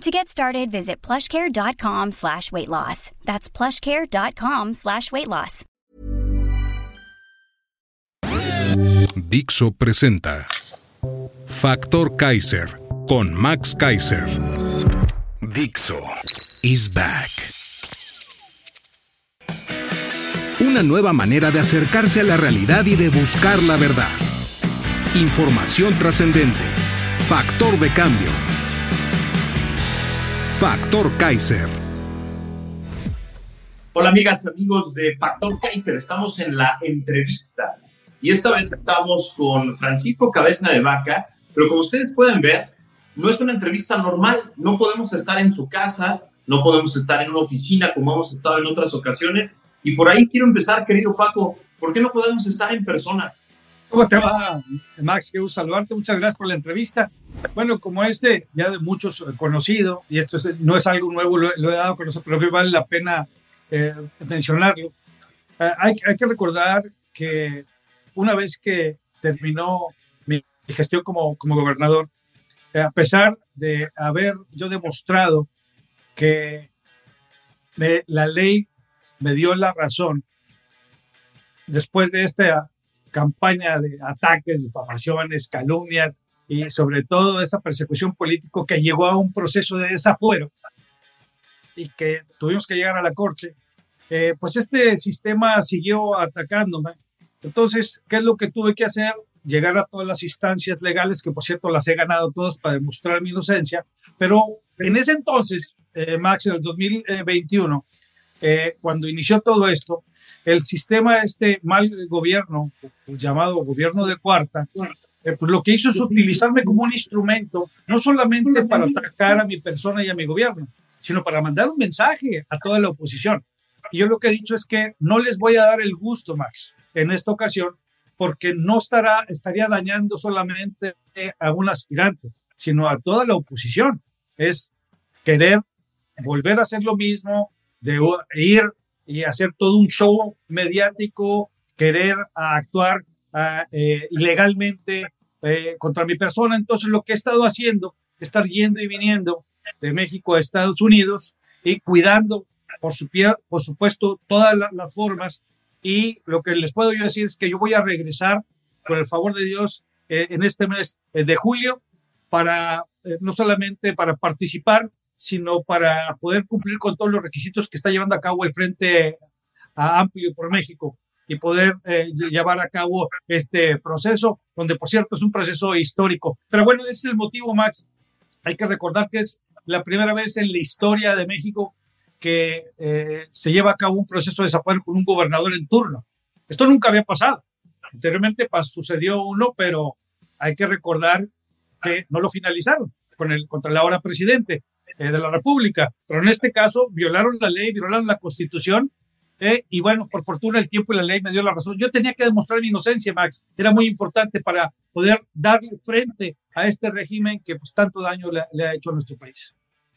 To get started, visit plushcare.com slash weight loss. That's plushcare.com slash weight loss. Dixo presenta Factor Kaiser con Max Kaiser. Dixo is back. Una nueva manera de acercarse a la realidad y de buscar la verdad. Información trascendente. Factor de cambio Factor Kaiser. Hola amigas y amigos de Factor Kaiser, estamos en la entrevista y esta vez estamos con Francisco Cabeza de Vaca, pero como ustedes pueden ver, no es una entrevista normal, no podemos estar en su casa, no podemos estar en una oficina como hemos estado en otras ocasiones y por ahí quiero empezar, querido Paco, ¿por qué no podemos estar en persona? ¿Cómo te va, Max? Quiero saludarte. Muchas gracias por la entrevista. Bueno, como este ya de muchos eh, conocido, y esto no es algo nuevo, lo, he dado a conocer, pero vale la pena eh, mencionarlo. Eh, hay, hay, que recordar que una vez que terminó mi, gestión como, como gobernador, a pesar de haber yo demostrado que la ley me dio la razón, después de esta campaña de ataques, difamaciones, calumnias y sobre todo esa persecución político que llegó a un proceso de desafuero y que tuvimos que llegar a la corte, eh, pues este sistema siguió atacándome. Entonces, ¿qué es lo que tuve que hacer? Llegar a todas las instancias legales, que por cierto las he ganado todas para demostrar mi inocencia, pero en ese entonces, eh, Max, en el 2021, eh, cuando inició todo esto, el sistema, este mal gobierno, llamado gobierno de cuarta, eh, pues lo que hizo es utilizarme como un instrumento, no solamente para atacar a mi persona y a mi gobierno, sino para mandar un mensaje a toda la oposición. Y yo lo que he dicho es que no les voy a dar el gusto, Max, en esta ocasión, porque no estará, estaría dañando solamente a un aspirante, sino a toda la oposición. Es querer volver a hacer lo mismo, de ir y hacer todo un show mediático, querer actuar eh, ilegalmente eh, contra mi persona. Entonces lo que he estado haciendo es estar yendo y viniendo de México a Estados Unidos y cuidando, por, su, por supuesto, todas las formas. Y lo que les puedo yo decir es que yo voy a regresar, por el favor de Dios, eh, en este mes de julio, para no solamente para participar, sino para poder cumplir con todos los requisitos que está llevando a cabo el Frente Amplio por México y poder eh, llevar a cabo este proceso, donde por cierto es un proceso histórico. Pero bueno, ese es el motivo, Max. Hay que recordar que es la primera vez en la historia de México que eh, se lleva a cabo un proceso de desafuero con un gobernador en turno. Esto nunca había pasado. Anteriormente sucedió uno, pero hay que recordar que no lo finalizaron con el, contra el ahora presidente. Eh, de la República. Pero en este caso violaron la ley, violaron la Constitución. Eh, y bueno, por fortuna el tiempo y la ley me dio la razón. Yo tenía que demostrar mi inocencia, Max. Era muy importante para poder darle frente a este régimen que pues tanto daño le, ha hecho a nuestro país.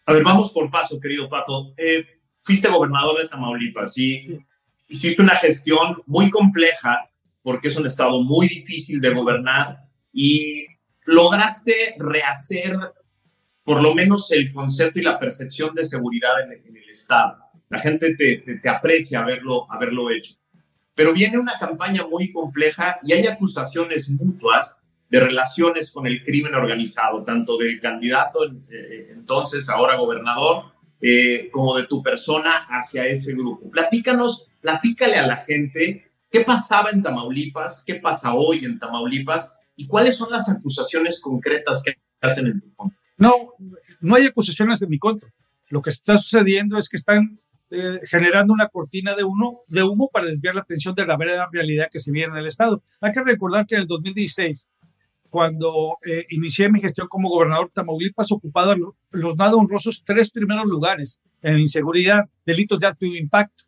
A ver, vamos por paso, querido Pato. Eh, fuiste gobernador de Tamaulipas y hiciste una gestión muy compleja porque es un estado muy difícil de gobernar y lograste rehacer por lo menos el concepto y la percepción de seguridad en, el Estado. La gente te, te, aprecia haberlo, haberlo hecho. Pero viene una campaña muy compleja y hay acusaciones mutuas de relaciones con el crimen organizado, tanto del candidato eh, entonces, ahora gobernador, eh, como de tu persona hacia ese grupo. Platícanos, platícale a la gente qué pasaba en Tamaulipas, qué pasa hoy en Tamaulipas y cuáles son las acusaciones concretas que hacen en. No, no hay acusaciones en mi contra. Lo que está sucediendo es que están eh, generando una cortina de humo, de humo para desviar la atención de la verdadera realidad que se vive en el Estado. Hay que recordar que en el 2016, cuando eh, inicié mi gestión como gobernador de Tamaulipas, ocupado los nada honrosos tres primeros lugares en inseguridad, delitos de alto impacto.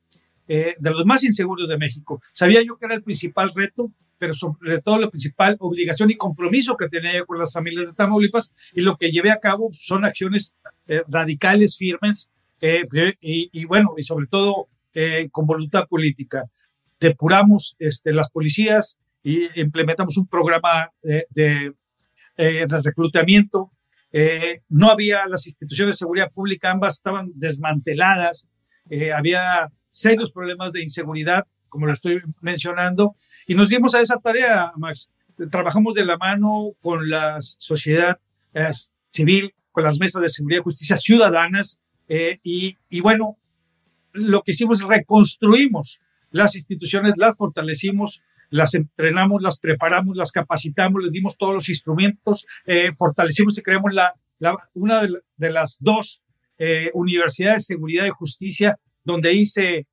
De los más inseguros de México. Sabía yo que era el principal reto, pero sobre todo la principal obligación y compromiso que tenía con las familias de Tamaulipas y lo que llevé a cabo son acciones radicales, firmes y, y, bueno, y sobre todo con voluntad política depuramos este, las policías y implementamos un programa de, de, eh, reclutamiento. Eh, no había las instituciones de seguridad pública, ambas estaban desmanteladas, eh, había serios problemas de inseguridad, como lo estoy mencionando, y nos dimos a esa tarea, Max. Trabajamos de la mano con la sociedad civil, con las mesas de seguridad y justicia ciudadanas, y, y bueno, lo que hicimos es reconstruimos las instituciones, las fortalecimos, las entrenamos, las preparamos, las capacitamos, les dimos todos los instrumentos, eh, fortalecimos y creamos la, una de, las dos eh, universidades de seguridad y justicia donde ahí se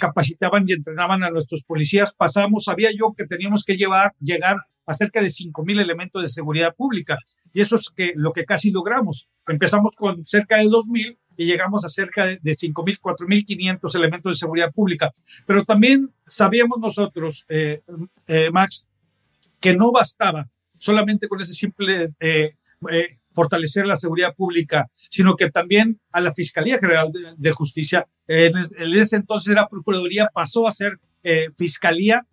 capacitaban y entrenaban a nuestros policías. Pasamos, sabía yo que teníamos que llevar, llegar a cerca de 5.000 elementos de seguridad pública y eso es que, lo que casi logramos. Empezamos con cerca de 2.000 y llegamos a cerca de, de 5.000, 4.500 elementos de seguridad pública. Pero también sabíamos nosotros, eh, eh, Max, que no bastaba solamente con ese simple eh, fortalecer la seguridad pública, sino que también a la Fiscalía General de, Justicia, en, ese entonces era Procuraduría, pasó a ser Fiscalía,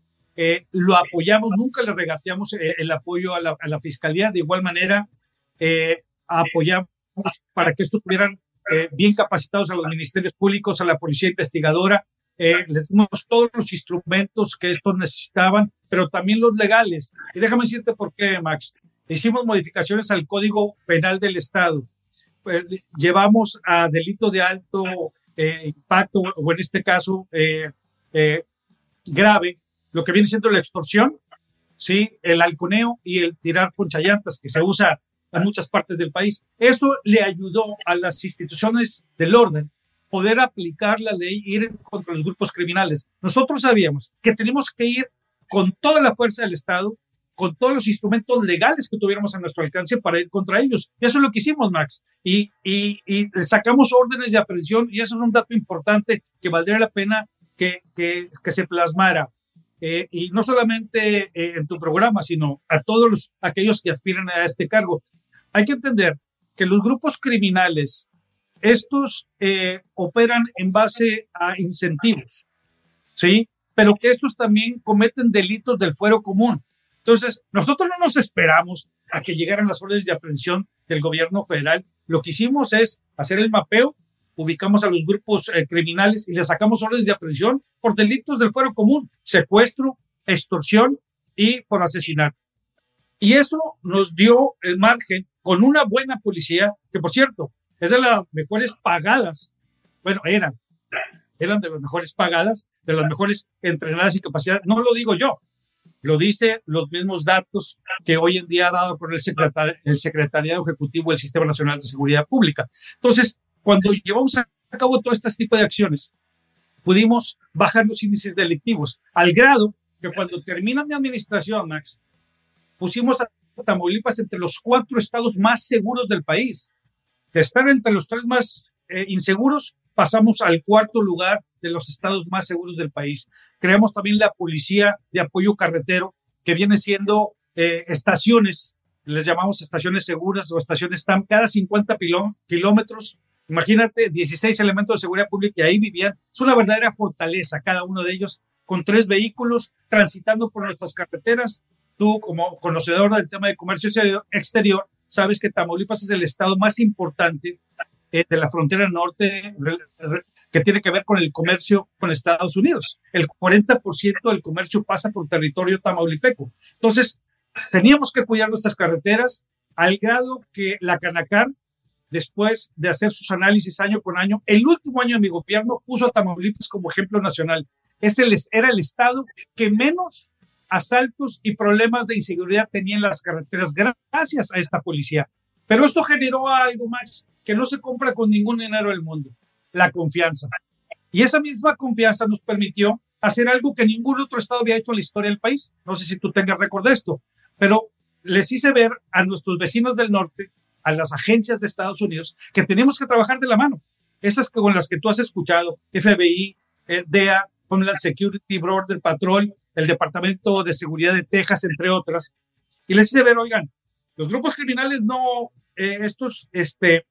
lo apoyamos, nunca le regateamos el apoyo a la, Fiscalía, de igual manera apoyamos para que esto tuvieran eh, bien capacitados a los ministerios públicos, a la policía investigadora, eh, les dimos todos los instrumentos que estos necesitaban, pero también los legales. Y déjame decirte por qué, Max. Hicimos modificaciones al Código Penal del Estado. Pues, llevamos a delito de alto eh, impacto, o en este caso grave, lo que viene siendo la extorsión, ¿sí? el halconeo y el tirar ponchallantas que se usa en muchas partes del país. Eso le ayudó a las instituciones del orden poder aplicar la ley, ir contra los grupos criminales. Nosotros sabíamos que tenemos que ir con toda la fuerza del Estado, con todos los instrumentos legales que tuviéramos a nuestro alcance para ir contra ellos. Eso es lo que hicimos, Max. Y, y, y sacamos órdenes de aprehensión y eso es un dato importante que valdría la pena que, que, que se plasmara. Eh, y no solamente eh, en tu programa, sino a todos los, aquellos que aspiran a este cargo hay que entender que los grupos criminales, estos eh, operan en base a incentivos, ¿sí? Pero que estos también cometen delitos del fuero común. Entonces, nosotros no nos esperamos a que llegaran las órdenes de aprehensión del gobierno federal. Lo que hicimos es hacer el mapeo, ubicamos a los grupos eh, criminales y les sacamos órdenes de aprehensión por delitos del fuero común, secuestro, extorsión y por asesinato. Y eso nos dio el margen con una buena policía, que por cierto, es de las mejores pagadas, bueno, eran, eran de las mejores pagadas, de las mejores entrenadas y capacidades. No lo digo yo, lo dice los mismos datos que hoy en día ha dado por el, el Secretariado Ejecutivo del Sistema Nacional de Seguridad Pública. Entonces, cuando llevamos a cabo todo este tipo de acciones, pudimos bajar los índices delictivos al grado que cuando terminan de administración, Max, pusimos a Tamaulipas entre los cuatro estados más seguros del país. De estar entre los tres más eh, inseguros, pasamos al cuarto lugar de los estados más seguros del país. Creamos también la policía de apoyo carretero, que viene siendo eh, estaciones, les llamamos estaciones seguras o estaciones TAM, cada 50 kilómetros. Imagínate, 16 elementos de seguridad pública y ahí vivían. Es una verdadera fortaleza cada uno de ellos, con tres vehículos transitando por nuestras carreteras tú como conocedor del tema de comercio exterior, sabes que Tamaulipas es el estado más importante eh, de la frontera norte que tiene que ver con el comercio con Estados Unidos. El 40% del comercio pasa por territorio tamaulipeco. Entonces, teníamos que cuidar nuestras carreteras al grado que la Canacar, después de hacer sus análisis año con año, el último año de mi gobierno puso a Tamaulipas como ejemplo nacional. Es era el estado que menos asaltos y problemas de inseguridad tenían las carreteras gracias a esta policía. Pero esto generó algo más que no se compra con ningún dinero del mundo, la confianza. Y esa misma confianza nos permitió hacer algo que ningún otro estado había hecho en la historia del país. No sé si tú tengas récord de esto, pero les hice ver a nuestros vecinos del norte, a las agencias de Estados Unidos, que tenemos que trabajar de la mano. Esas con las que tú has escuchado, FBI, eh, DEA, Homeland Security, Border Patrol, el Departamento de Seguridad de Texas, entre otras. Y les hice ver, oigan, los grupos criminales no, eh, estos, este,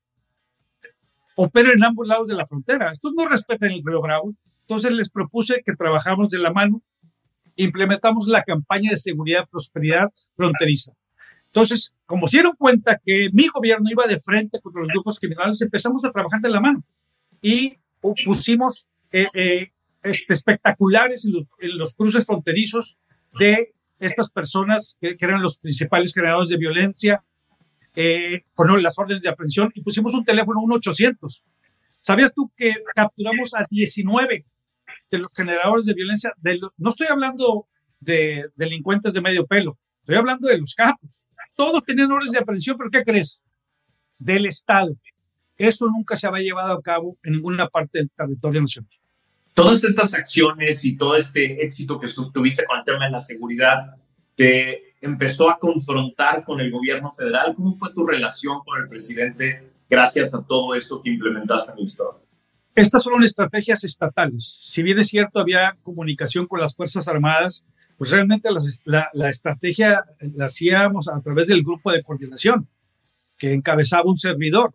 operan en ambos lados de la frontera. Estos no respetan el Río Bravo. Entonces les propuse que trabajamos de la mano, implementamos la campaña de seguridad prosperidad fronteriza. Entonces, como se dieron cuenta que mi gobierno iba de frente contra los grupos criminales, empezamos a trabajar de la mano y pusimos eh, eh, este, espectaculares en los, cruces fronterizos de estas personas que, eran los principales generadores de violencia, eh, con las órdenes de aprehensión y pusimos un teléfono 1-800. ¿Sabías tú que capturamos a 19 de los generadores de violencia? no estoy hablando de delincuentes de medio pelo, estoy hablando de los capos. Todos tenían órdenes de aprehensión, pero ¿qué crees? Del Estado. Eso nunca se había llevado a cabo en ninguna parte del territorio nacional. Todas estas acciones y todo este éxito que tuviste con el tema de la seguridad, te empezó a confrontar con el gobierno federal. ¿Cómo fue tu relación con el presidente gracias a todo esto que implementaste en el Estado? Estas fueron estrategias estatales. Si bien es cierto, había comunicación con las Fuerzas Armadas, pues realmente la, estrategia la hacíamos a través del grupo de coordinación que encabezaba un servidor.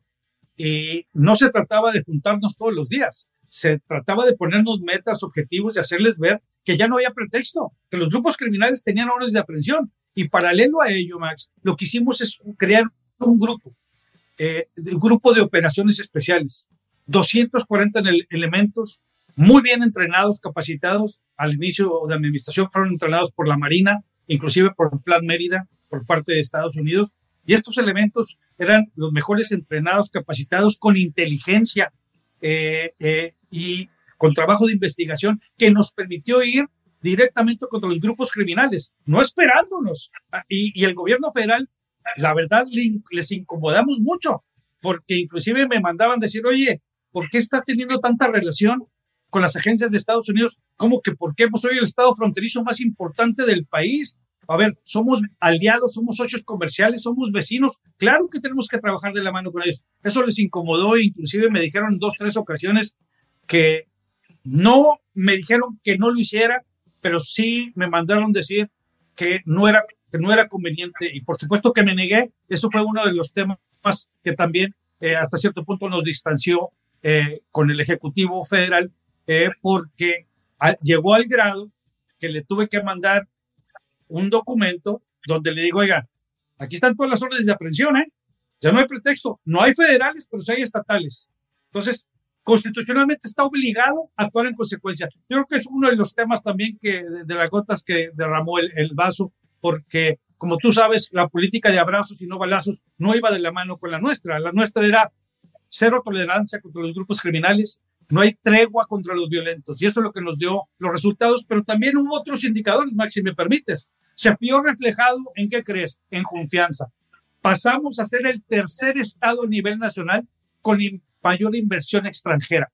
Y no se trataba de juntarnos todos los días, se trataba de ponernos metas, objetivos y hacerles ver que ya no había pretexto, que los grupos criminales tenían órdenes de aprehensión. Y paralelo a ello, Max, lo que hicimos es crear un grupo, eh, un grupo de operaciones especiales, 240 elementos muy bien entrenados, capacitados. Al inicio de administración fueron entrenados por la Marina, inclusive por Plan Mérida, por parte de Estados Unidos. Y estos elementos eran los mejores entrenados, capacitados con inteligencia eh, eh, y con trabajo de investigación que nos permitió ir directamente contra los grupos criminales, no esperándonos. Ah, y, el gobierno federal, la verdad, les incomodamos mucho, porque inclusive me mandaban decir, oye, ¿por qué estás teniendo tanta relación con las agencias de Estados Unidos? ¿Cómo que por qué? Pues soy el estado fronterizo más importante del país. A ver, somos aliados, somos socios comerciales, somos vecinos. Claro que tenemos que trabajar de la mano con ellos. Eso les incomodó, inclusive me dijeron dos, tres ocasiones que no me dijeron que no lo hiciera, pero sí me mandaron decir que no era, que no era conveniente y por supuesto que me negué. Eso fue uno de los temas que también eh, hasta cierto punto nos distanció eh, con el Ejecutivo Federal eh, porque llegó al grado que le tuve que mandar un documento donde le digo, oiga, aquí están todas las órdenes de aprehensión, ¿eh? Ya no hay pretexto, no hay federales, pero sí hay estatales. Entonces, constitucionalmente está obligado a actuar en consecuencia. Yo creo que es uno de los temas también que de, las gotas que derramó el, el, vaso, porque como tú sabes, la política de abrazos y no balazos no iba de la mano con la nuestra. La nuestra era cero tolerancia contra los grupos criminales, no hay tregua contra los violentos, y eso es lo que nos dio los resultados, pero también hubo otros indicadores, Max, si me permites. Se vio reflejado en qué crees, en confianza. Pasamos a ser el tercer estado a nivel nacional con mayor inversión extranjera,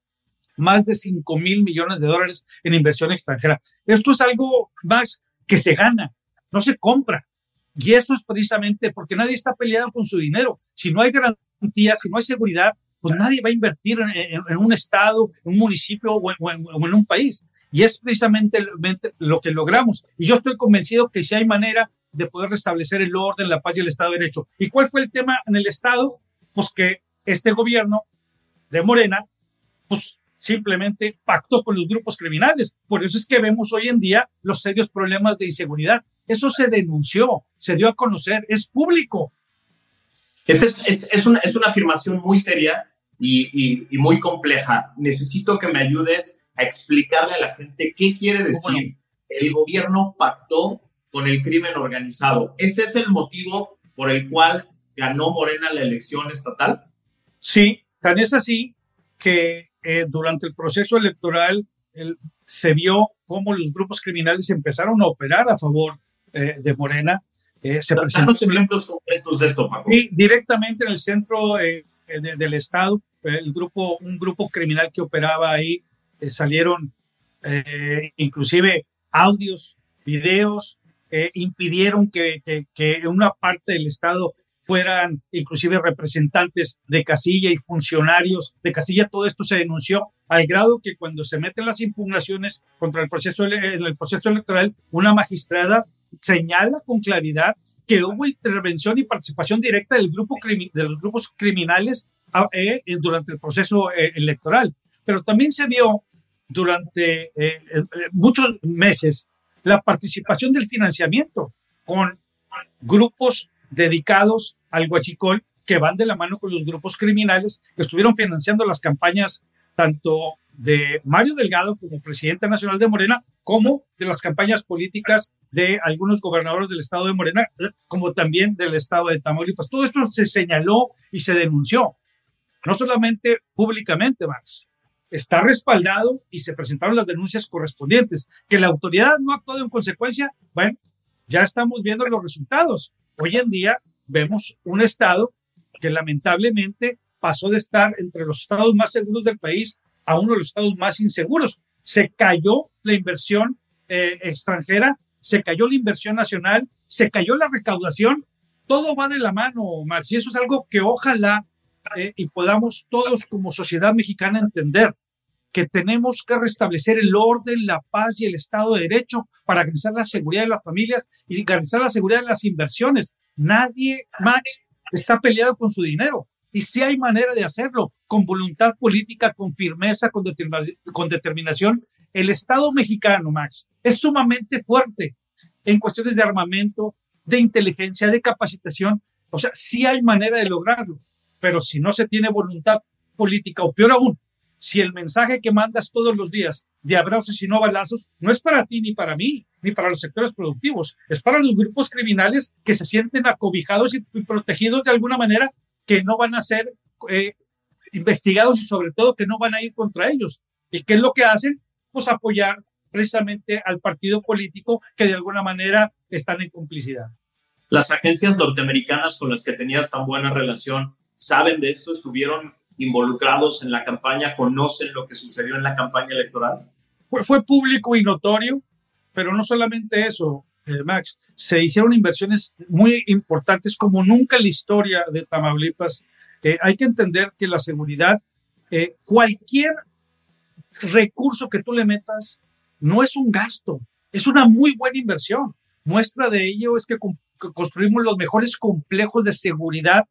más de 5 mil millones de dólares en inversión extranjera. Esto es algo más que se gana, no se compra. Y eso es precisamente porque nadie está peleado con su dinero. Si no hay garantías, si no hay seguridad, pues nadie va a invertir en, un estado, en un municipio o en, un país. Y es precisamente lo que logramos. Y yo estoy convencido que si hay manera de poder restablecer el orden, la paz y el Estado de Derecho. ¿Y cuál fue el tema en el Estado? Pues que este gobierno de Morena, pues simplemente pactó con los grupos criminales. Por eso es que vemos hoy en día los serios problemas de inseguridad. Eso se denunció, se dio a conocer, es público. Es, es, es, una, es una afirmación muy seria y, y, muy compleja. Necesito que me ayudes a explicarle a la gente qué quiere decir. El gobierno pactó con el crimen organizado. ¿Ese es el motivo por el cual ganó Morena la elección estatal? Sí, tan es así que eh, durante el proceso electoral se vio cómo los grupos criminales empezaron a operar a favor eh, de Morena. Eh, se Danos ejemplos concretos de esto, Paco. Y directamente en el centro eh, del Estado, el grupo, un grupo criminal que operaba ahí, salieron inclusive audios, videos, impidieron que, que, que, una parte del Estado fueran inclusive representantes de casilla y funcionarios de casilla. Todo esto se denunció al grado que cuando se meten las impugnaciones contra el proceso, el proceso electoral, una magistrada señala con claridad que hubo intervención y participación directa del grupo de los grupos criminales ah, eh, durante el proceso eh, electoral. Pero también se vio durante eh, muchos meses la participación del financiamiento con grupos dedicados al guachicol que van de la mano con los grupos criminales que estuvieron financiando las campañas tanto de Mario Delgado como presidente nacional de Morena, como de las campañas políticas de algunos gobernadores del estado de Morena, como también del estado de Tamaulipas. Todo esto se señaló y se denunció, no solamente públicamente, Max, está respaldado y se presentaron las denuncias correspondientes. Que la autoridad no ha actuado en consecuencia, bueno, ya estamos viendo los resultados. Hoy en día vemos un estado que lamentablemente pasó de estar entre los estados más seguros del país a uno de los estados más inseguros. Se cayó la inversión eh, extranjera, se cayó la inversión nacional, se cayó la recaudación. Todo va de la mano, Max, y eso es algo que ojalá eh, y podamos todos como sociedad mexicana entender que tenemos que restablecer el orden, la paz y el Estado de Derecho para garantizar la seguridad de las familias y garantizar la seguridad de las inversiones. Nadie, Max, está peleado con su dinero. Y si hay manera de hacerlo, con voluntad política, con firmeza, con, con determinación. El Estado mexicano, Max, es sumamente fuerte en cuestiones de armamento, de inteligencia, de capacitación. O sea, sí hay manera de lograrlo, pero si no se tiene voluntad política, o peor aún, si el mensaje que mandas todos los días de abrazos y no balazos no es para ti ni para mí, ni para los sectores productivos, es para los grupos criminales que se sienten acobijados y protegidos de alguna manera que no van a ser eh, investigados y sobre todo que no van a ir contra ellos. ¿Y qué es lo que hacen? Pues apoyar precisamente al partido político que de alguna manera están en complicidad. Las agencias norteamericanas con las que tenías tan buena relación saben de esto, estuvieron involucrados en la campaña, conocen lo que sucedió en la campaña electoral. Fue, fue público y notorio, pero no solamente eso, Max, se hicieron inversiones muy importantes como nunca en la historia de Tamaulipas. Eh, hay que entender que la seguridad, eh, cualquier recurso que tú le metas, no es un gasto, es una muy buena inversión. Muestra de ello es que construimos los mejores complejos de seguridad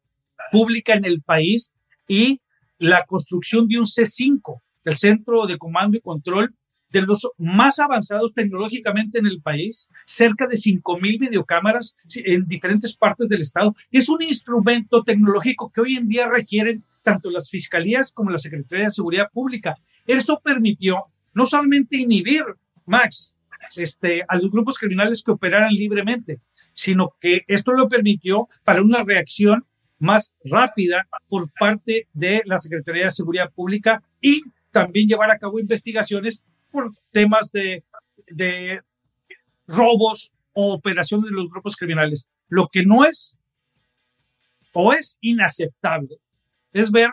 pública en el país y la construcción de un C5, el Centro de Comando y Control de los más avanzados tecnológicamente en el país, cerca de 5.000 videocámaras en diferentes partes del estado. Es un instrumento tecnológico que hoy en día requieren tanto las fiscalías como la Secretaría de Seguridad Pública. Eso permitió no solamente inhibir, Max, este, a los grupos criminales que operaran libremente, sino que esto lo permitió para una reacción más rápida por parte de la Secretaría de Seguridad Pública y también llevar a cabo investigaciones por temas de, de robos o operaciones de los grupos criminales. Lo que no es o es inaceptable es ver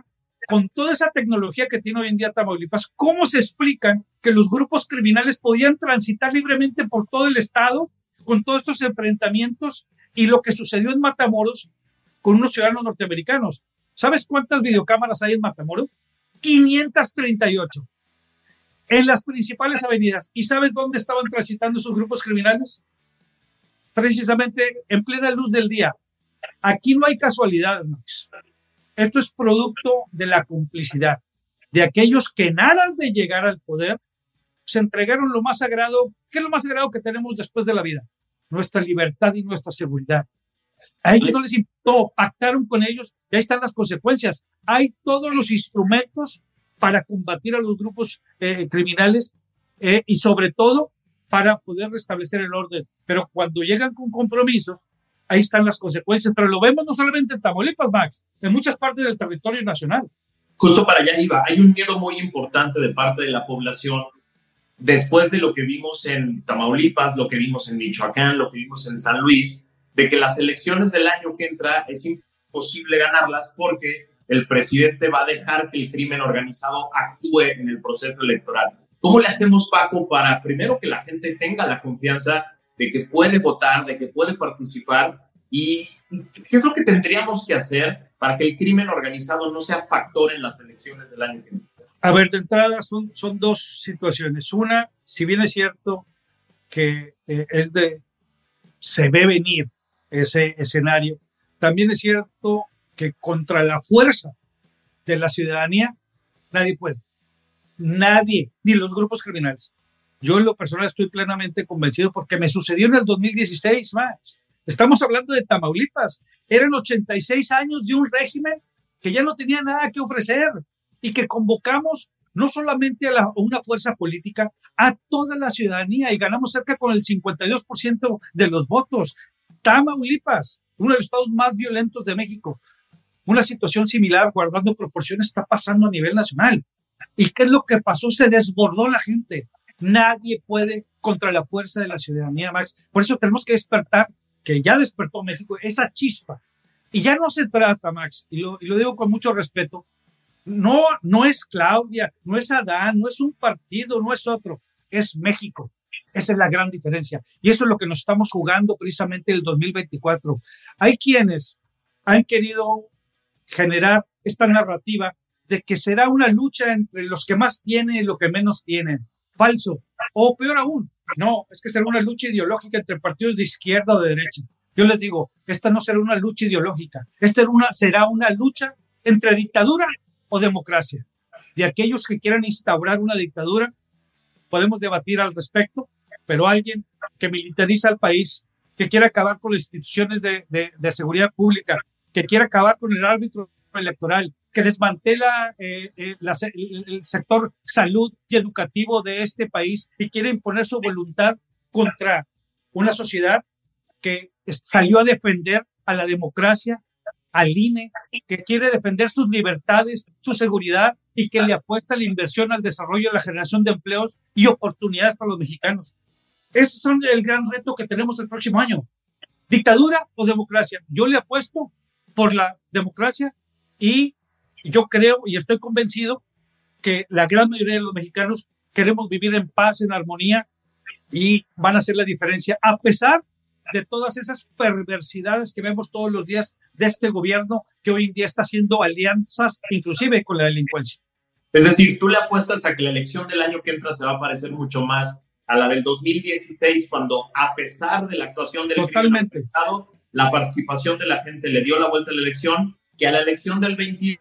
con toda esa tecnología que tiene hoy en día Tamaulipas, cómo se explican que los grupos criminales podían transitar libremente por todo el estado con todos estos enfrentamientos y lo que sucedió en Matamoros con unos ciudadanos norteamericanos. ¿Sabes cuántas videocámaras hay en Matamoros? 538 en las principales avenidas. ¿Y sabes dónde estaban transitando esos grupos criminales? Precisamente en plena luz del día. Aquí no hay casualidades, Max. Esto es producto de la complicidad de aquellos que en aras de llegar al poder se entregaron lo más sagrado. ¿Qué es lo más sagrado que tenemos después de la vida? Nuestra libertad y nuestra seguridad. A ellos no les importó, pactaron con ellos y ahí están las consecuencias. Hay todos los instrumentos para combatir a los grupos eh, criminales eh, y sobre todo para poder restablecer el orden. Pero cuando llegan con compromisos, ahí están las consecuencias. Pero lo vemos no solamente en Tamaulipas, Max, en muchas partes del territorio nacional. Justo para allá iba. Hay un miedo muy importante de parte de la población después de lo que vimos en Tamaulipas, lo que vimos en Michoacán, lo que vimos en San Luis, de que las elecciones del año que entra es imposible ganarlas porque el presidente va a dejar que el crimen organizado actúe en el proceso electoral. ¿Cómo le hacemos, Paco, para primero que la gente tenga la confianza de que puede votar, de que puede participar y ¿qué es lo que tendríamos que hacer para que el crimen organizado no sea factor en las elecciones del año que viene? A ver, de entrada son, son dos situaciones. Una, si bien es cierto que eh, es de, se ve venir ese escenario, también es cierto que contra la fuerza de la ciudadanía nadie puede. Nadie, ni los grupos criminales. Yo en lo personal estoy plenamente convencido porque me sucedió en el 2016 más. Estamos hablando de Tamaulipas. Eran 86 años de un régimen que ya no tenía nada que ofrecer y que convocamos no solamente a, una fuerza política, a toda la ciudadanía y ganamos cerca con el 52% de los votos. Tamaulipas, uno de los estados más violentos de México. Una situación similar, guardando proporciones, está pasando a nivel nacional. ¿Y qué es lo que pasó? Se desbordó la gente. Nadie puede contra la fuerza de la ciudadanía, Max. Por eso tenemos que despertar, que ya despertó México, esa chispa. Y ya no se trata, Max, y lo, digo con mucho respeto, no, no es Claudia, no es Adán, no es un partido, no es otro, es México. Esa es la gran diferencia. Y eso es lo que nos estamos jugando precisamente el 2024. Hay quienes han querido generar esta narrativa de que será una lucha entre los que más tienen y los que menos tienen falso. O peor aún, no, es que será una lucha ideológica entre partidos de izquierda o de derecha. Yo les digo, esta no será una lucha ideológica, esta una, será una lucha entre dictadura o democracia. De aquellos que quieran instaurar una dictadura, podemos debatir al respecto, pero alguien que militariza al país, que quiere acabar con las instituciones de, de seguridad pública, que quiere acabar con el árbitro electoral, que desmantela eh, eh, el, sector salud y educativo de este país y quiere imponer su voluntad contra una sociedad que salió a defender a la democracia, al INE, que quiere defender sus libertades, su seguridad y que le apuesta la inversión, al desarrollo, a la generación de empleos y oportunidades para los mexicanos. Ese es el gran reto que tenemos el próximo año. Dictadura o democracia. Yo le apuesto por la democracia y yo creo y estoy convencido que la gran mayoría de los mexicanos queremos vivir en paz, en armonía y van a hacer la diferencia a pesar de todas esas perversidades que vemos todos los días de este gobierno que hoy en día está haciendo alianzas inclusive con la delincuencia. Es decir, tú le apuestas a que la elección del año que entra se va a parecer mucho más a la del 2016 cuando a pesar de la actuación del Totalmente. Estado, la participación de la gente le dio la vuelta a la elección que a la elección del 20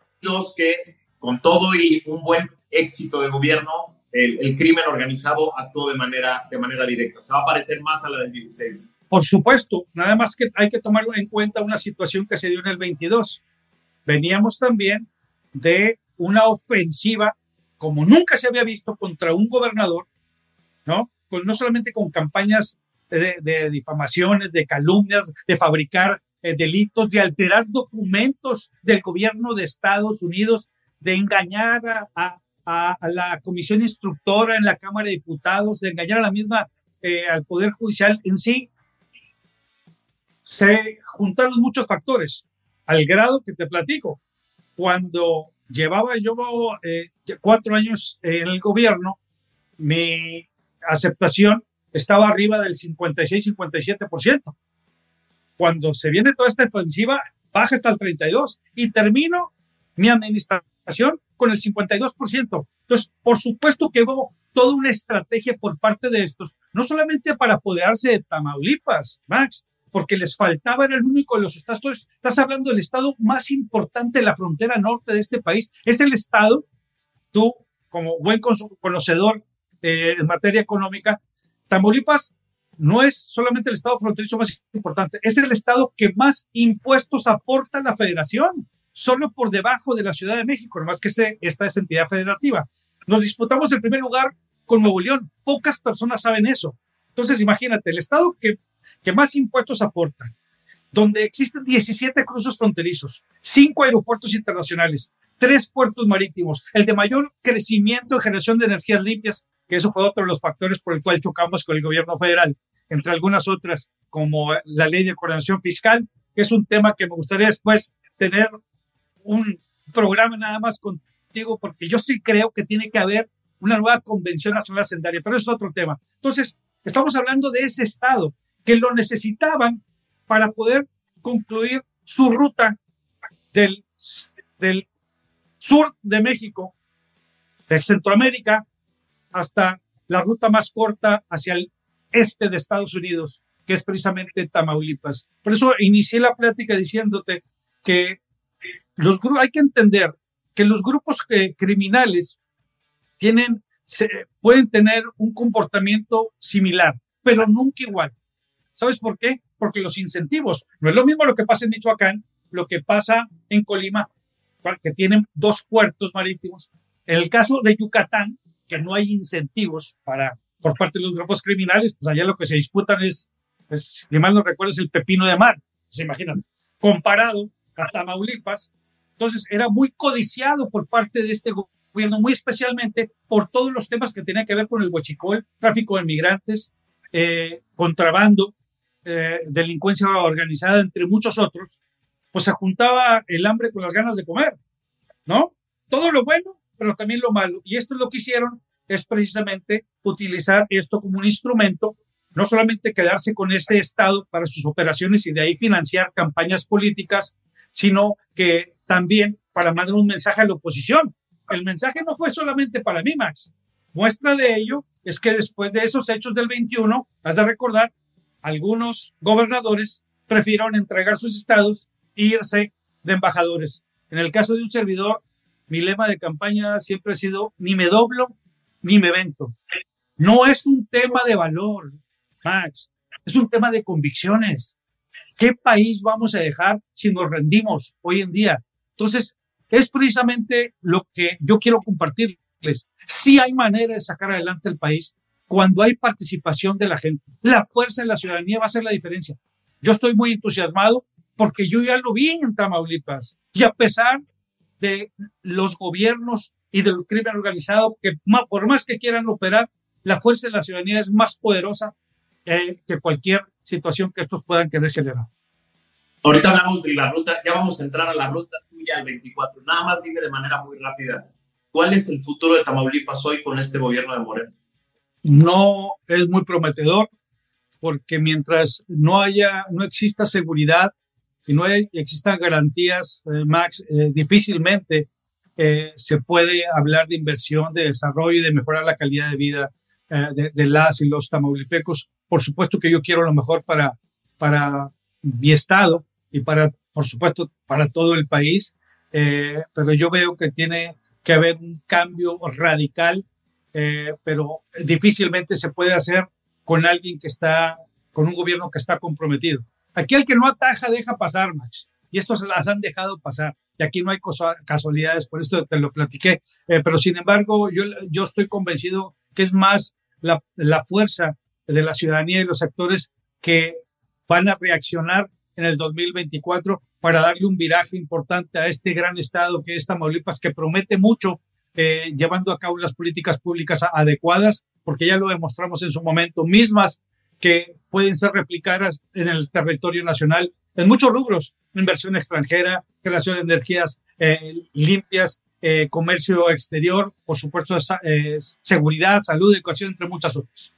que con todo y un buen éxito de gobierno, el, crimen organizado actuó de manera, de manera directa. Se va a parecer más a la del 16. Por supuesto, nada más que hay que tomar en cuenta una situación que se dio en el 22. Veníamos también de una ofensiva como nunca se había visto contra un gobernador, ¿no? No solamente con campañas de, de difamaciones, de calumnias, de fabricar eh, delitos de alterar documentos del gobierno de Estados Unidos, de engañar a, la comisión instructora en la Cámara de Diputados, de engañar a la misma, eh, al Poder Judicial en sí. Se juntaron muchos factores, al grado que te platico. Cuando llevaba yo eh, cuatro años en el gobierno, mi aceptación estaba arriba del 56-57% cuando se viene toda esta ofensiva, baja hasta el 32 y termino mi administración con el 52%. Entonces, por supuesto que hubo toda una estrategia por parte de estos, no solamente para apoderarse de Tamaulipas, Max, porque les faltaba, era el único de los estados. Estás hablando del estado más importante de la frontera norte de este país. Es el estado, tú, como buen conocedor eh, en materia económica, Tamaulipas no es solamente el estado fronterizo más importante, es el estado que más impuestos aporta a la federación, solo por debajo de la Ciudad de México, nomás que este, esta es entidad federativa. Nos disputamos el primer lugar con Nuevo León, pocas personas saben eso. Entonces, imagínate, el estado que, más impuestos aporta, donde existen 17 cruces fronterizos, 5 aeropuertos internacionales, 3 puertos marítimos, el de mayor crecimiento en generación de energías limpias que eso fue otro de los factores por el cual chocamos con el gobierno federal, entre algunas otras, como la ley de coordinación fiscal, que es un tema que me gustaría después tener un programa nada más contigo, porque yo sí creo que tiene que haber una nueva convención nacional sendaria, pero eso es otro tema. Entonces, estamos hablando de ese Estado que lo necesitaban para poder concluir su ruta del, del sur de México, de Centroamérica, hasta la ruta más corta hacia el este de Estados Unidos, que es precisamente Tamaulipas. Por eso inicié la plática diciéndote que los hay que entender que los grupos eh, criminales tienen, pueden tener un comportamiento similar, pero nunca igual. ¿Sabes por qué? Porque los incentivos, no es lo mismo lo que pasa en Michoacán, lo que pasa en Colima, que tienen dos puertos marítimos. En el caso de Yucatán, que no hay incentivos para por parte de los grupos criminales, pues allá lo que se disputan es, es si mal no recuerdo, es el pepino de mar, se imaginan, comparado a Tamaulipas. Entonces era muy codiciado por parte de este gobierno, muy especialmente por todos los temas que tenían que ver con el huachicol, tráfico de migrantes, eh, contrabando, eh, delincuencia organizada, entre muchos otros, pues se juntaba el hambre con las ganas de comer, ¿no? Todo lo bueno, pero también lo malo. Y esto es lo que hicieron es precisamente utilizar esto como un instrumento, no solamente quedarse con ese Estado para sus operaciones y de ahí financiar campañas políticas, sino que también para mandar un mensaje a la oposición. El mensaje no fue solamente para mí, Max. Muestra de ello es que después de esos hechos del 21, has de recordar, algunos gobernadores prefirieron entregar sus estados e irse de embajadores. En el caso de un servidor, mi lema de campaña siempre ha sido, ni me doblo ni me vento. No es un tema de valor, Max, es un tema de convicciones. ¿Qué país vamos a dejar si nos rendimos hoy en día? Entonces, es precisamente lo que yo quiero compartirles. Sí hay manera de sacar adelante el país cuando hay participación de la gente. La fuerza de la ciudadanía va a ser la diferencia. Yo estoy muy entusiasmado porque yo ya lo vi en Tamaulipas y a pesar de los gobiernos y del crimen organizado, que por más que quieran operar, la fuerza de la ciudadanía es más poderosa eh, que cualquier situación que estos puedan querer generar. Ahorita hablamos de la ruta, ya vamos a entrar a la ruta tuya al 24. Nada más dime de manera muy rápida, ¿cuál es el futuro de Tamaulipas hoy con este gobierno de Moreno? No es muy prometedor, porque mientras no haya, no exista seguridad y no existan garantías, eh, Max, eh, difícilmente eh, se puede hablar de inversión, de desarrollo y de mejorar la calidad de vida de, de, las y los tamaulipecos. Por supuesto que yo quiero lo mejor para, para mi estado y para, por supuesto, para todo el país, pero yo veo que tiene que haber un cambio radical, pero difícilmente se puede hacer con alguien que está, con un gobierno que está comprometido. Aquí el que no ataja deja pasar, Max. Y estos las han dejado pasar. Y aquí no hay casualidades, por esto te lo platiqué. Eh, pero sin embargo, yo, yo estoy convencido que es más la, la fuerza de la ciudadanía y los actores que van a reaccionar en el 2024 para darle un viraje importante a este gran estado que es Tamaulipas, que promete mucho eh, llevando a cabo las políticas públicas adecuadas, porque ya lo demostramos en su momento, mismas que pueden ser replicadas en el territorio nacional en muchos rubros, inversión extranjera, creación de energías eh, limpias, eh, comercio exterior, por supuesto, eh, seguridad, salud, educación, entre muchas otras.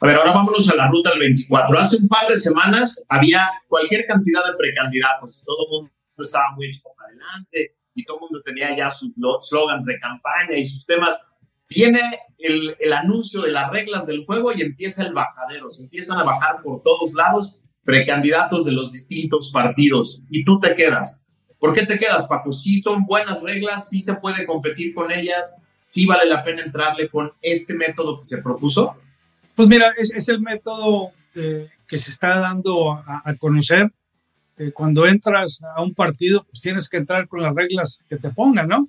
A ver, ahora vámonos a la ruta del 24. Hace un par de semanas había cualquier cantidad de precandidatos, todo el mundo estaba muy hecho para adelante y todo el mundo tenía ya sus slogans de campaña y sus temas viene el, el, anuncio de las reglas del juego y empieza el bajadero. Se empiezan a bajar por todos lados precandidatos de los distintos partidos y tú te quedas. ¿Por qué te quedas, Paco? Sí son buenas reglas, sí se puede competir con ellas, sí vale la pena entrarle con este método que se propuso. Pues mira, es, es el método eh, que se está dando a, a conocer. Eh, cuando entras a un partido, pues tienes que entrar con las reglas que te pongan, ¿no?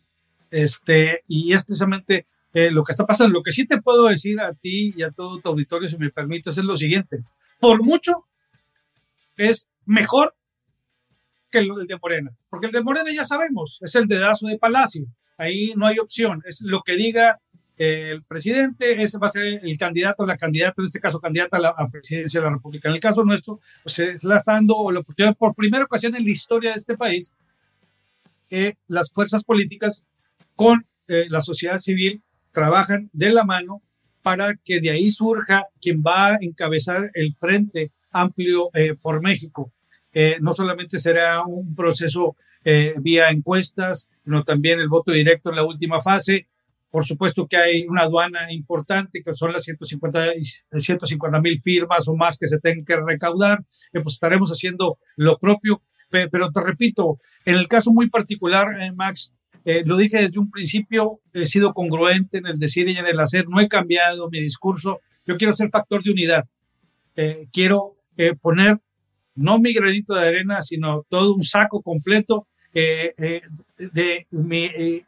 Este, y es precisamente eh, lo que está pasando. Lo que sí te puedo decir a ti y a todo tu auditorio, si me permites, es lo siguiente. Por mucho es mejor que el de Morena, porque el de Morena ya sabemos, es el dedazo de Palacio. Ahí no hay opción, es lo que diga el presidente, ese va a ser el candidato, la candidata, en este caso candidata a la presidencia de la República. En el caso nuestro, pues se la está dando la oportunidad por primera ocasión en la historia de este país que las fuerzas políticas con eh, la sociedad civil trabajan de la mano para que de ahí surja quien va a encabezar el frente amplio eh, por México. Eh, no solamente será un proceso eh, vía encuestas, sino también el voto directo en la última fase. Por supuesto que hay una aduana importante, que son las 150 mil firmas o más que se tienen que recaudar. pues estaremos haciendo lo propio. Pero te repito, en el caso muy particular, eh, Max, eh, lo dije desde un principio, he sido congruente en el decir y en el hacer, no he cambiado mi discurso. Yo quiero ser factor de unidad. quiero poner no mi granito de arena, sino todo un saco completo eh, eh, de mi eh,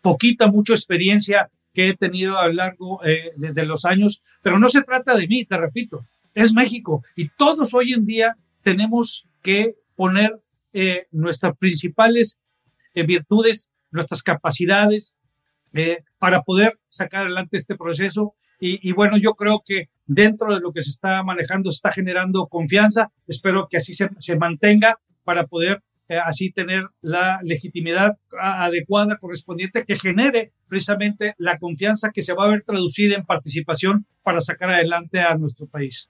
poquita, mucha experiencia que he tenido a lo largo de, los años, pero no se trata de mí, te repito, es México y todos hoy en día tenemos que poner nuestras principales virtudes, nuestras capacidades para poder sacar adelante este proceso y, bueno, yo creo que dentro de lo que se está manejando se está generando confianza. Espero que así se, se mantenga para poder eh, así tener la legitimidad adecuada, correspondiente, que genere precisamente la confianza que se va a ver traducida en participación para sacar adelante a nuestro país.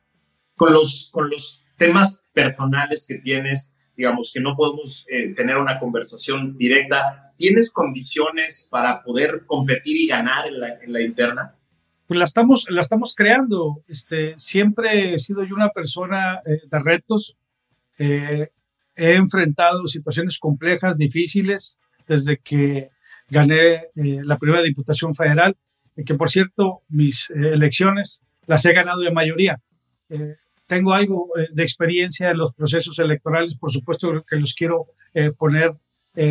Con los, con los temas personales que tienes, digamos que no podemos eh, tener una conversación directa, ¿tienes condiciones para poder competir y ganar en la, en la interna? Pues la estamos, la estamos creando. Este, siempre he sido yo una persona eh, de retos. Eh, he enfrentado situaciones complejas, difíciles, desde que gané eh, la primera Diputación Federal, que por cierto, mis eh, elecciones las he ganado de mayoría. Eh, tengo algo de experiencia en los procesos electorales, por supuesto que los quiero poner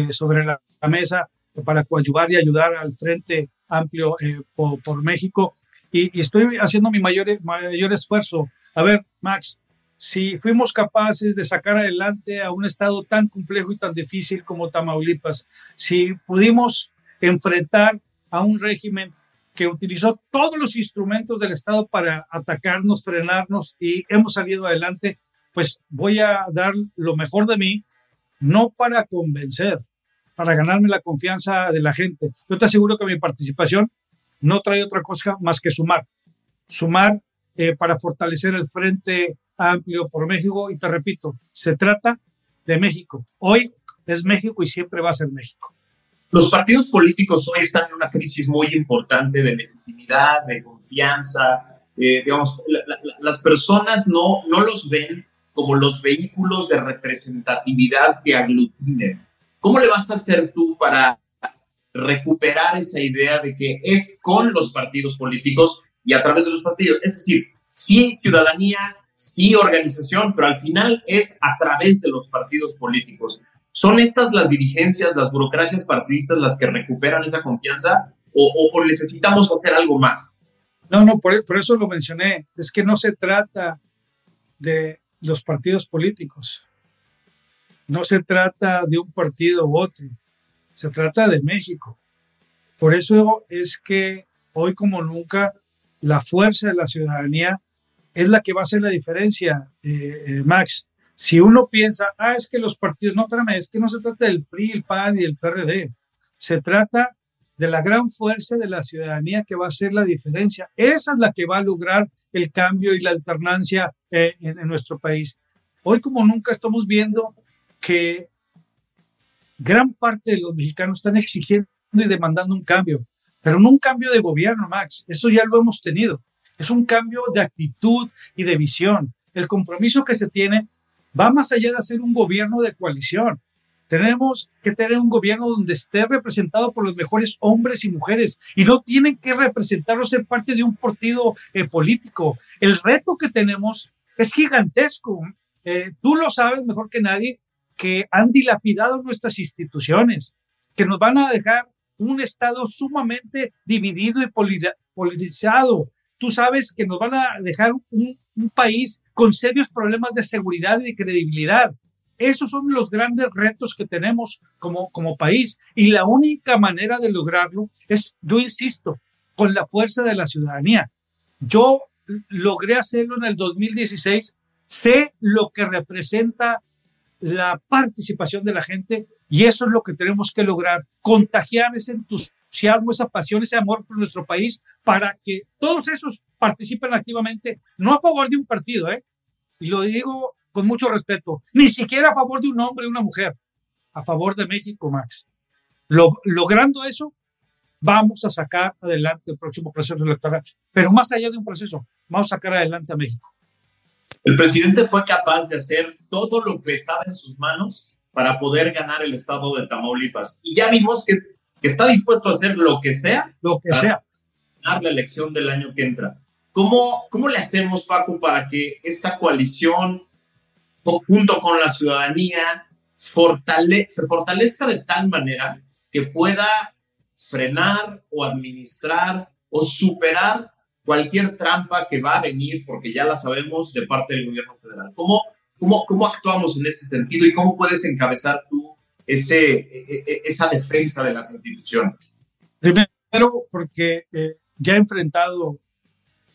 sobre la, mesa para coadyuvar y ayudar al Frente Amplio por, México. Y, y, estoy haciendo mi mayor, mayor esfuerzo. A ver, Max, si fuimos capaces de sacar adelante a un estado tan complejo y tan difícil como Tamaulipas, si pudimos enfrentar a un régimen que utilizó todos los instrumentos del Estado para atacarnos, frenarnos y hemos salido adelante, pues voy a dar lo mejor de mí, no para convencer, para ganarme la confianza de la gente. Yo te aseguro que mi participación no trae otra cosa más que sumar, sumar eh, para fortalecer el frente amplio por México y te repito, se trata de México. Hoy es México y siempre va a ser México. Los partidos políticos hoy están en una crisis muy importante de legitimidad, de confianza. Eh, digamos, las personas no, no los ven como los vehículos de representatividad que aglutinen. ¿Cómo le vas a hacer tú para recuperar esa idea de que es con los partidos políticos y a través de los partidos? Es decir, si ciudadanía sí organización, pero al final es a través de los partidos políticos. ¿Son estas las dirigencias, las burocracias partidistas las que recuperan esa confianza o, necesitamos hacer algo más? No, no, por, eso lo mencioné. Es que no se trata de los partidos políticos. No se trata de un partido u otro. Se trata de México. Por eso es que hoy como nunca la fuerza de la ciudadanía es la que va a hacer la diferencia, eh, eh, Max. Si uno piensa, ah, es que los partidos, no, espérame, es que no se trata del PRI, el PAN y el PRD, se trata de la gran fuerza de la ciudadanía que va a hacer la diferencia. Esa es la que va a lograr el cambio y la alternancia eh, en, en nuestro país. Hoy como nunca estamos viendo que gran parte de los mexicanos están exigiendo y demandando un cambio, pero no un cambio de gobierno, Max. Eso ya lo hemos tenido. Es un cambio de actitud y de visión. El compromiso que se tiene va más allá de hacer un gobierno de coalición. Tenemos que tener un gobierno donde esté representado por los mejores hombres y mujeres y no tienen que representar o ser parte de un partido eh, político. El reto que tenemos es gigantesco. Eh, tú lo sabes mejor que nadie que han dilapidado nuestras instituciones, que nos van a dejar un Estado sumamente dividido y polarizado, tú sabes que nos van a dejar un, país con serios problemas de seguridad y de credibilidad. Esos son los grandes retos que tenemos como, como país. Y la única manera de lograrlo es, yo insisto, con la fuerza de la ciudadanía. Yo logré hacerlo en el 2016. Sé lo que representa la participación de la gente y eso es lo que tenemos que lograr, contagiar ese entusiasmo esa pasión, ese amor por nuestro país, para que todos esos participen activamente, no a favor de un partido, ¿eh? Y lo digo con mucho respeto, ni siquiera a favor de un hombre y una mujer, a favor de México, Max. logrando eso, vamos a sacar adelante el próximo proceso electoral. Pero más allá de un proceso, vamos a sacar adelante a México. El presidente fue capaz de hacer todo lo que estaba en sus manos para poder ganar el estado de Tamaulipas. Y ya vimos que, está dispuesto a hacer lo que sea. Lo que sea. Ganar la elección del año que entra. ¿Cómo, ¿Cómo le hacemos, Paco, para que esta coalición, junto con la ciudadanía, fortale se fortalezca de tal manera que pueda frenar o administrar o superar cualquier trampa que va a venir, porque ya la sabemos, de parte del gobierno federal. ¿Cómo, cómo, cómo actuamos en ese sentido y cómo puedes encabezar tú ese, e, e, esa defensa de las instituciones? Primero, porque eh, ya he enfrentado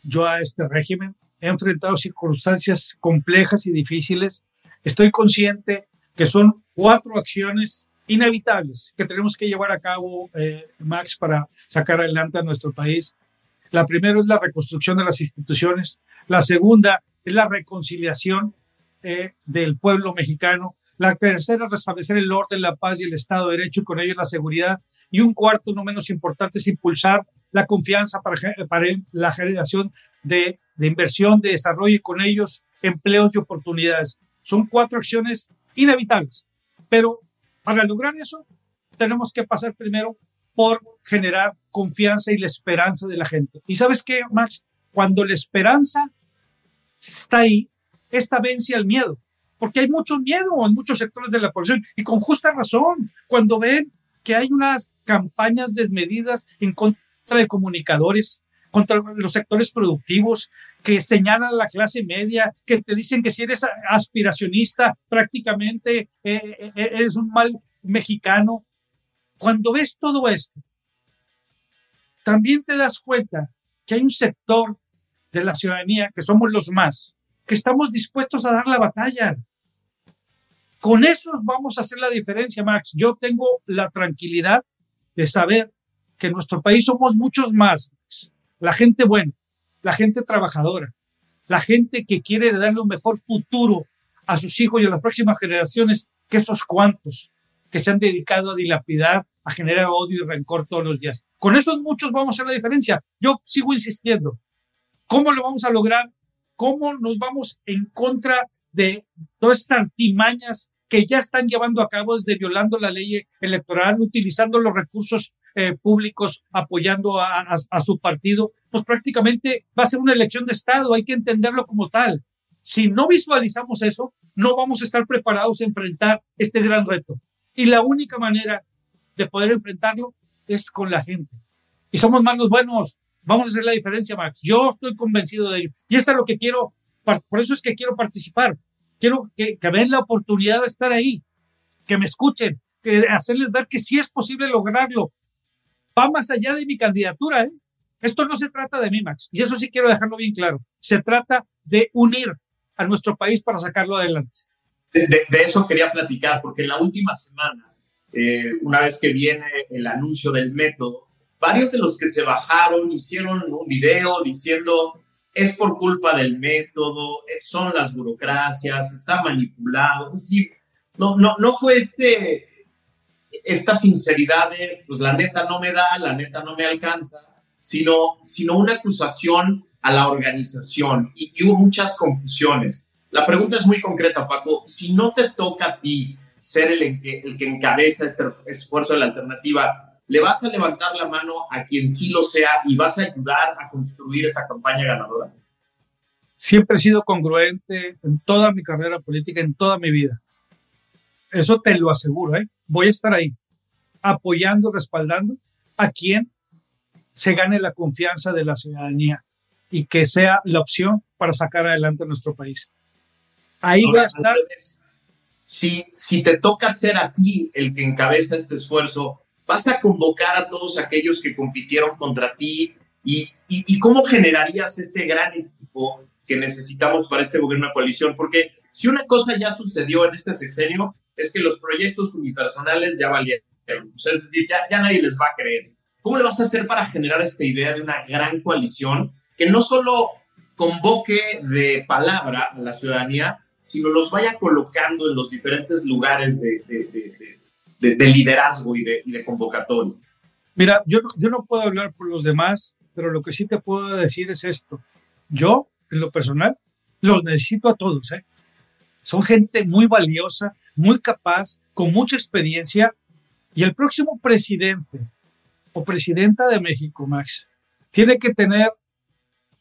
yo a este régimen, he enfrentado circunstancias complejas y difíciles. Estoy consciente que son cuatro acciones inevitables que tenemos que llevar a cabo, eh, Max, para sacar adelante a nuestro país. La primera es la reconstrucción de las instituciones. La segunda es la reconciliación eh, del pueblo mexicano. La tercera es restablecer el orden, la paz y el Estado de Derecho y con ello la seguridad. Y un cuarto, no menos importante, es impulsar la confianza para, para la generación de, de inversión, de desarrollo y con ellos empleos y oportunidades. Son cuatro acciones inevitables, pero para lograr eso tenemos que pasar primero por generar confianza y la esperanza de la gente. Y sabes qué, Max, cuando la esperanza está ahí, esta vence al miedo, porque hay mucho miedo en muchos sectores de la población y con justa razón, cuando ven que hay unas campañas desmedidas en contra de comunicadores, contra los sectores productivos, que señalan la clase media, que te dicen que si eres aspiracionista, prácticamente eh, eh, eres un mal mexicano. Cuando ves todo esto, también te das cuenta que hay un sector de la ciudadanía, que somos los más, que estamos dispuestos a dar la batalla. Con eso vamos a hacer la diferencia, Max. Yo tengo la tranquilidad de saber que en nuestro país somos muchos más. La gente buena, la gente trabajadora, la gente que quiere darle un mejor futuro a sus hijos y a las próximas generaciones que esos cuantos que se han dedicado a dilapidar, a generar odio y rencor todos los días. Con esos muchos vamos a hacer la diferencia. Yo sigo insistiendo. ¿Cómo lo vamos a lograr? ¿Cómo nos vamos en contra de todas estas artimañas que ya están llevando a cabo desde violando la ley electoral, utilizando los recursos eh, públicos apoyando a, su partido, pues prácticamente va a ser una elección de Estado, hay que entenderlo como tal. Si no visualizamos eso, no vamos a estar preparados a enfrentar este gran reto. Y la única manera de poder enfrentarlo es con la gente. Y somos manos buenos, vamos a hacer la diferencia, Max. Yo estoy convencido de ello. Y eso es lo que quiero, por eso es que quiero participar. Quiero que, que vean la oportunidad de estar ahí, que me escuchen, que hacerles ver que sí es posible lograrlo, va más allá de mi candidatura. ¿eh? Esto no se trata de mí, Max, y eso sí quiero dejarlo bien claro. Se trata de unir a nuestro país para sacarlo adelante. De, eso quería platicar, porque la última semana, eh, una vez que viene el anuncio del método, varios de los que se bajaron hicieron un video diciendo es por culpa del método, eh, son las burocracias, está manipulado. Es decir, no, no, no fue este esta sinceridad de, pues la neta no me da, la neta no me alcanza, sino, sino una acusación a la organización y, hubo muchas confusiones. La pregunta es muy concreta, Paco. Si no te toca a ti ser el, el que encabeza este esfuerzo de la alternativa, ¿le vas a levantar la mano a quien sí lo sea y vas a ayudar a construir esa campaña ganadora? Siempre he sido congruente en toda mi carrera política, en toda mi vida. Eso te lo aseguro, ¿eh? Voy a estar ahí, apoyando, respaldando a quien se gane la confianza de la ciudadanía y que sea la opción para sacar adelante a nuestro país. Ahí voy a estar. Si, si te toca ser a ti el que encabeza este esfuerzo, vas a convocar a todos aquellos que compitieron contra ti y, y, cómo generarías este gran equipo que necesitamos para este gobierno de coalición. Porque si una cosa ya sucedió en este sexenio, es que los proyectos unipersonales ya valieron. es decir, ya, ya nadie les va a creer. ¿Cómo le vas a hacer para generar esta idea de una gran coalición que no solo convoque de palabra a la ciudadanía, sino los vaya colocando en los diferentes lugares de, de, liderazgo y de, y de convocatoria. Mira, yo, yo no puedo hablar por los demás, pero lo que sí te puedo decir es esto. Yo, en lo personal, los necesito a todos. ¿eh? Son gente muy valiosa, muy capaz, con mucha experiencia. Y el próximo presidente o presidenta de México, Max, tiene que tener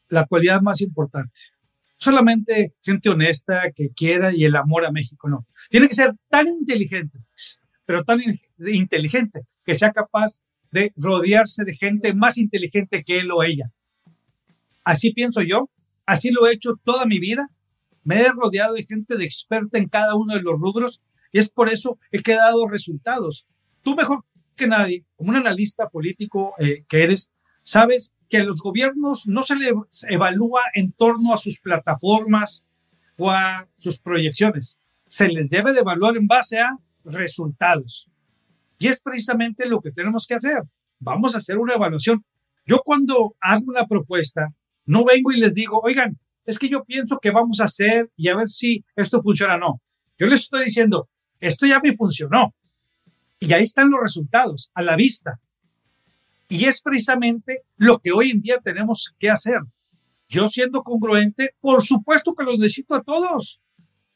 la cualidad más importante solamente gente honesta que quiera y el amor a México, no. Tiene que ser tan inteligente, pues, pero tan inteligente que sea capaz de rodearse de gente más inteligente que él o ella. Así pienso yo, así lo he hecho toda mi vida. Me he rodeado de gente de experta en cada uno de los rubros y es por eso he quedado resultados. Tú mejor que nadie, como un analista político eh, que eres, sabes que a los gobiernos no se les evalúa en torno a sus plataformas o a sus proyecciones. Se les debe de evaluar en base a resultados. Y es precisamente lo que tenemos que hacer. Vamos a hacer una evaluación. Yo cuando hago una propuesta, no vengo y les digo, oigan, es que yo pienso que vamos a hacer y a ver si esto funciona o no. Yo les estoy diciendo, esto ya me funcionó. Y ahí están los resultados, a la vista. Y es precisamente lo que hoy en día tenemos que hacer. Yo siendo congruente, por supuesto que los necesito a todos.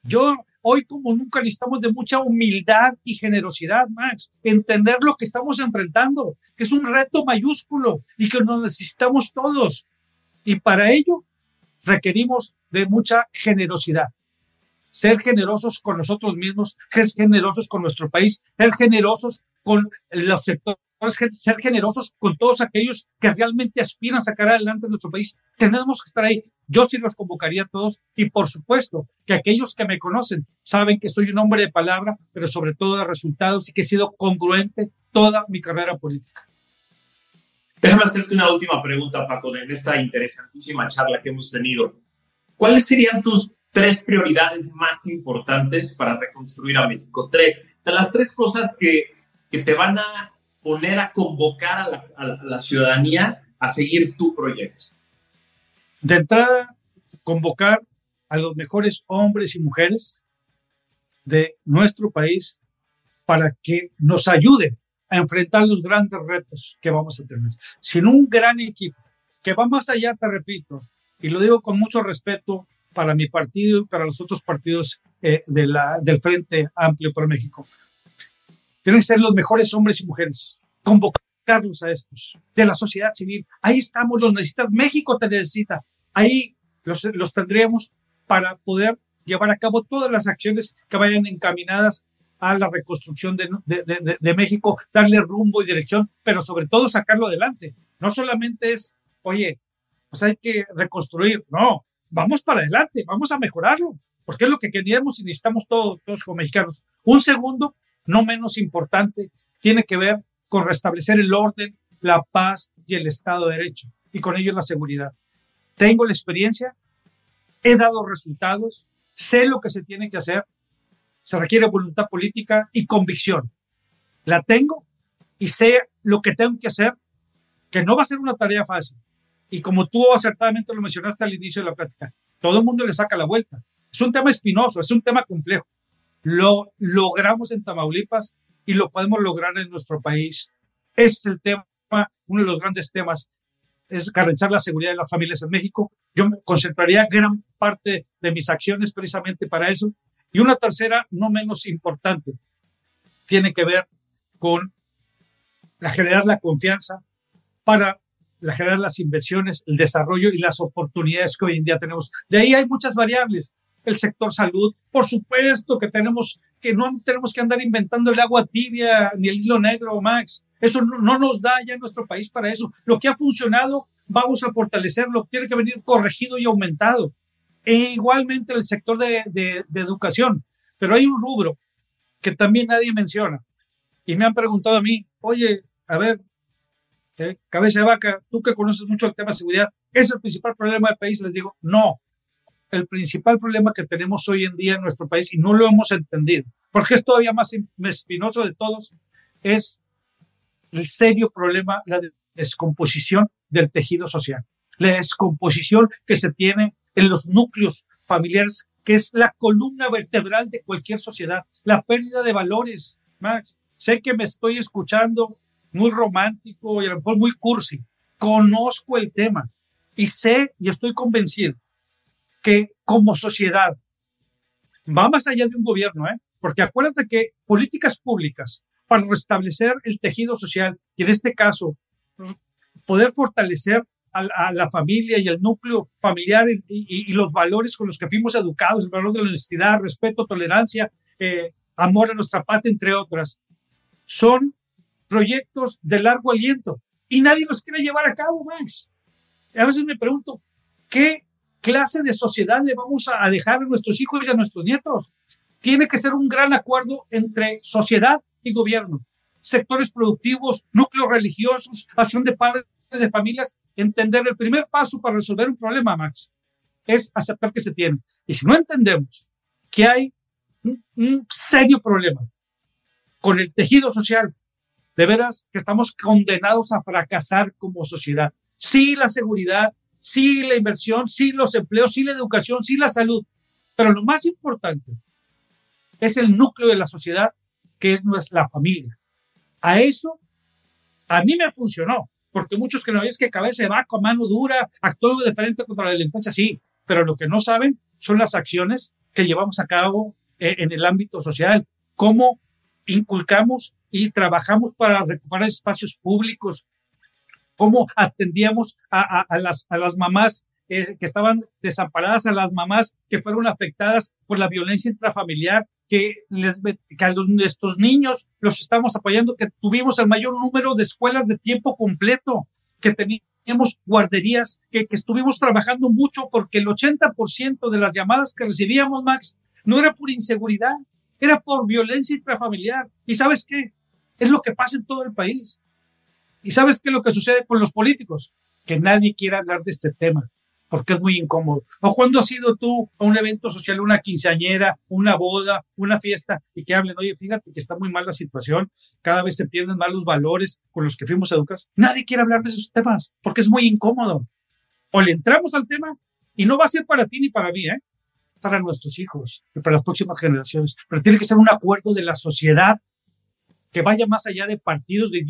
Yo hoy como nunca necesitamos de mucha humildad y generosidad, Max. Entender lo que estamos enfrentando, que es un reto mayúsculo y que nos necesitamos todos. Y para ello requerimos de mucha generosidad. Ser generosos con nosotros mismos, ser generosos con nuestro país, ser generosos con los sectores ser generosos con todos aquellos que realmente aspiran a sacar adelante nuestro país. Tenemos que estar ahí. Yo sí los convocaría a todos y por supuesto que aquellos que me conocen saben que soy un hombre de palabra, pero sobre todo de resultados y que he sido congruente toda mi carrera política. Déjame hacerte una última pregunta, Paco, de esta interesantísima charla que hemos tenido. ¿Cuáles serían tus tres prioridades más importantes para reconstruir a México? Tres, de las tres cosas que, que te van a poner a convocar a la, ciudadanía a seguir tu proyecto? De entrada, convocar a los mejores hombres y mujeres de nuestro país para que nos ayuden a enfrentar los grandes retos que vamos a tener. Sin un gran equipo que va más allá, te repito, y lo digo con mucho respeto para mi partido y para los otros partidos eh, de la, del Frente Amplio por México. Tienen que ser los mejores hombres y mujeres, convocarlos a estos, de la sociedad civil. Ahí estamos, los necesitas, México te necesita. Ahí los, los tendríamos para poder llevar a cabo todas las acciones que vayan encaminadas a la reconstrucción de, de, de, de, México, darle rumbo y dirección, pero sobre todo sacarlo adelante. No solamente es, oye, pues hay que reconstruir, no, vamos para adelante, vamos a mejorarlo, porque es lo que queríamos y necesitamos todos, todos como mexicanos. Un segundo, no menos importante, tiene que ver con restablecer el orden, la paz y el Estado de Derecho, y con ello la seguridad. Tengo la experiencia, he dado resultados, sé lo que se tiene que hacer, se requiere voluntad política y convicción. La tengo y sé lo que tengo que hacer, que no va a ser una tarea fácil. Y como tú acertadamente lo mencionaste al inicio de la plática, todo el mundo le saca la vuelta. Es un tema espinoso, es un tema complejo. Lo logramos en Tamaulipas y lo podemos lograr en nuestro país. Es el tema, uno de los grandes temas, es garantizar la seguridad de las familias en México. Yo me concentraría gran parte de mis acciones precisamente para eso. Y una tercera, no menos importante, tiene que ver con la generar la confianza para la generar las inversiones, el desarrollo y las oportunidades que hoy en día tenemos. De ahí hay muchas variables el sector salud. Por supuesto que tenemos que no tenemos que andar inventando el agua tibia ni el hilo negro, Max. Eso no, nos da ya nuestro país para eso. Lo que ha funcionado, vamos a fortalecerlo. Tiene que venir corregido y aumentado. E igualmente el sector de, de, educación. Pero hay un rubro que también nadie menciona. Y me han preguntado a mí, oye, a ver, eh, cabeza de vaca, tú que conoces mucho el tema de seguridad, ¿es el principal problema del país? Les digo, no, el principal problema que tenemos hoy en día en nuestro país y no lo hemos entendido, porque es todavía más espinoso de todos, es el serio problema, la descomposición del tejido social, la descomposición que se tiene en los núcleos familiares que es la columna vertebral de cualquier sociedad, la pérdida de valores, Max. Sé que me estoy escuchando muy romántico y a lo mejor muy cursi. Conozco el tema y sé y estoy convencido que como sociedad va más allá de un gobierno, ¿eh? porque acuérdate que políticas públicas para restablecer el tejido social y en este caso poder fortalecer a, la familia y el núcleo familiar y, los valores con los que fuimos educados, el valor de la honestidad, respeto, tolerancia, eh, amor a nuestra patria, entre otras, son proyectos de largo aliento y nadie los quiere llevar a cabo, Max. A veces me pregunto, ¿qué clase de sociedad le vamos a dejar a nuestros hijos y a nuestros nietos? Tiene que ser un gran acuerdo entre sociedad y gobierno, sectores productivos, núcleos religiosos, acción de padres de familias, entender el primer paso para resolver un problema, Max, es aceptar que se tiene. Y si no entendemos que hay un, un serio problema con el tejido social, de veras que estamos condenados a fracasar como sociedad. Sí, la seguridad, sí, la inversión, sí, los empleos, sí, la educación, sí, la salud. Pero lo más importante es el núcleo de la sociedad, que es nuestra familia. A eso, a mí me funcionó, porque muchos que no ves que cabeza de vaca, mano dura, actuando diferente contra la delincuencia, sí, pero lo que no saben son las acciones que llevamos a cabo eh, en el ámbito social, cómo inculcamos y trabajamos para recuperar espacios públicos, cómo atendíamos a, las, a las mamás eh, que estaban desamparadas, a las mamás que fueron afectadas por la violencia intrafamiliar, que, les, que a los, estos niños los estamos apoyando, que tuvimos el mayor número de escuelas de tiempo completo, que teníamos guarderías, que, que estuvimos trabajando mucho porque el 80% de las llamadas que recibíamos, Max, no era por inseguridad, era por violencia intrafamiliar. ¿Y sabes qué? Es lo que pasa en todo el país. ¿Y sabes qué es lo que sucede con los políticos? Que nadie quiere hablar de este tema porque es muy incómodo. O cuando has ido tú a un evento social, una quinceañera, una boda, una fiesta, y que hablen, oye, fíjate que está muy mal la situación, cada vez se pierden más los valores con los que fuimos educados. Nadie quiere hablar de esos temas, porque es muy incómodo. O le entramos al tema, y no va a ser para ti ni para mí, ¿eh? para nuestros hijos y para las próximas generaciones, pero tiene que ser un acuerdo de la sociedad que vaya más allá de partidos, de,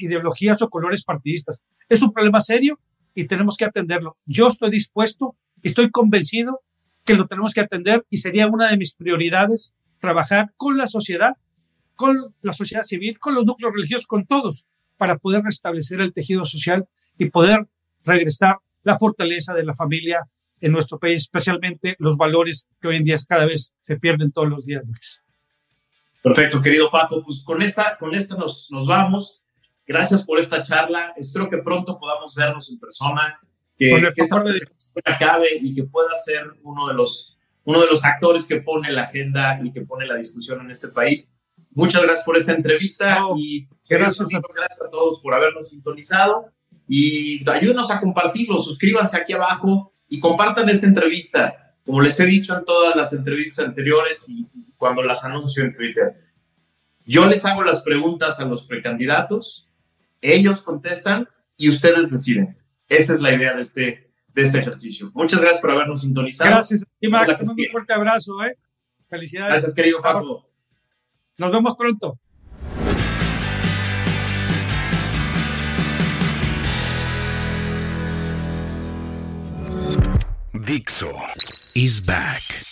ideologías o colores partidistas. Es un problema serio y tenemos que atenderlo. Yo estoy dispuesto, estoy convencido que lo tenemos que atender y sería una de mis prioridades trabajar con la sociedad, con la sociedad civil, con los núcleos religiosos, con todos, para poder restablecer el tejido social y poder regresar la fortaleza de la familia en nuestro país, especialmente los valores que hoy en día cada vez se pierden todos los días. Perfecto, querido Paco. Pues con esta, con esta nos, nos vamos. Gracias por esta charla. Espero que pronto podamos vernos en persona, que, que esta acabe y que pueda ser uno de, los, uno de los actores que pone la agenda y que pone la discusión en este país. Muchas gracias por esta entrevista y gracias a, gracias a todos por habernos sintonizado y ayúdenos a compartirlo, suscríbanse aquí abajo y compartan esta entrevista, como les he dicho en todas las entrevistas anteriores y cuando las anuncio en Twitter. Yo les hago las preguntas a los precandidatos ellos contestan y ustedes deciden. Esa es la idea de este, de este ejercicio. Muchas gracias por habernos sintonizado. Gracias, y Max. Un fuerte abrazo. ¿eh? Felicidades. Gracias, querido Paco. Nos vemos pronto. Dixo is back.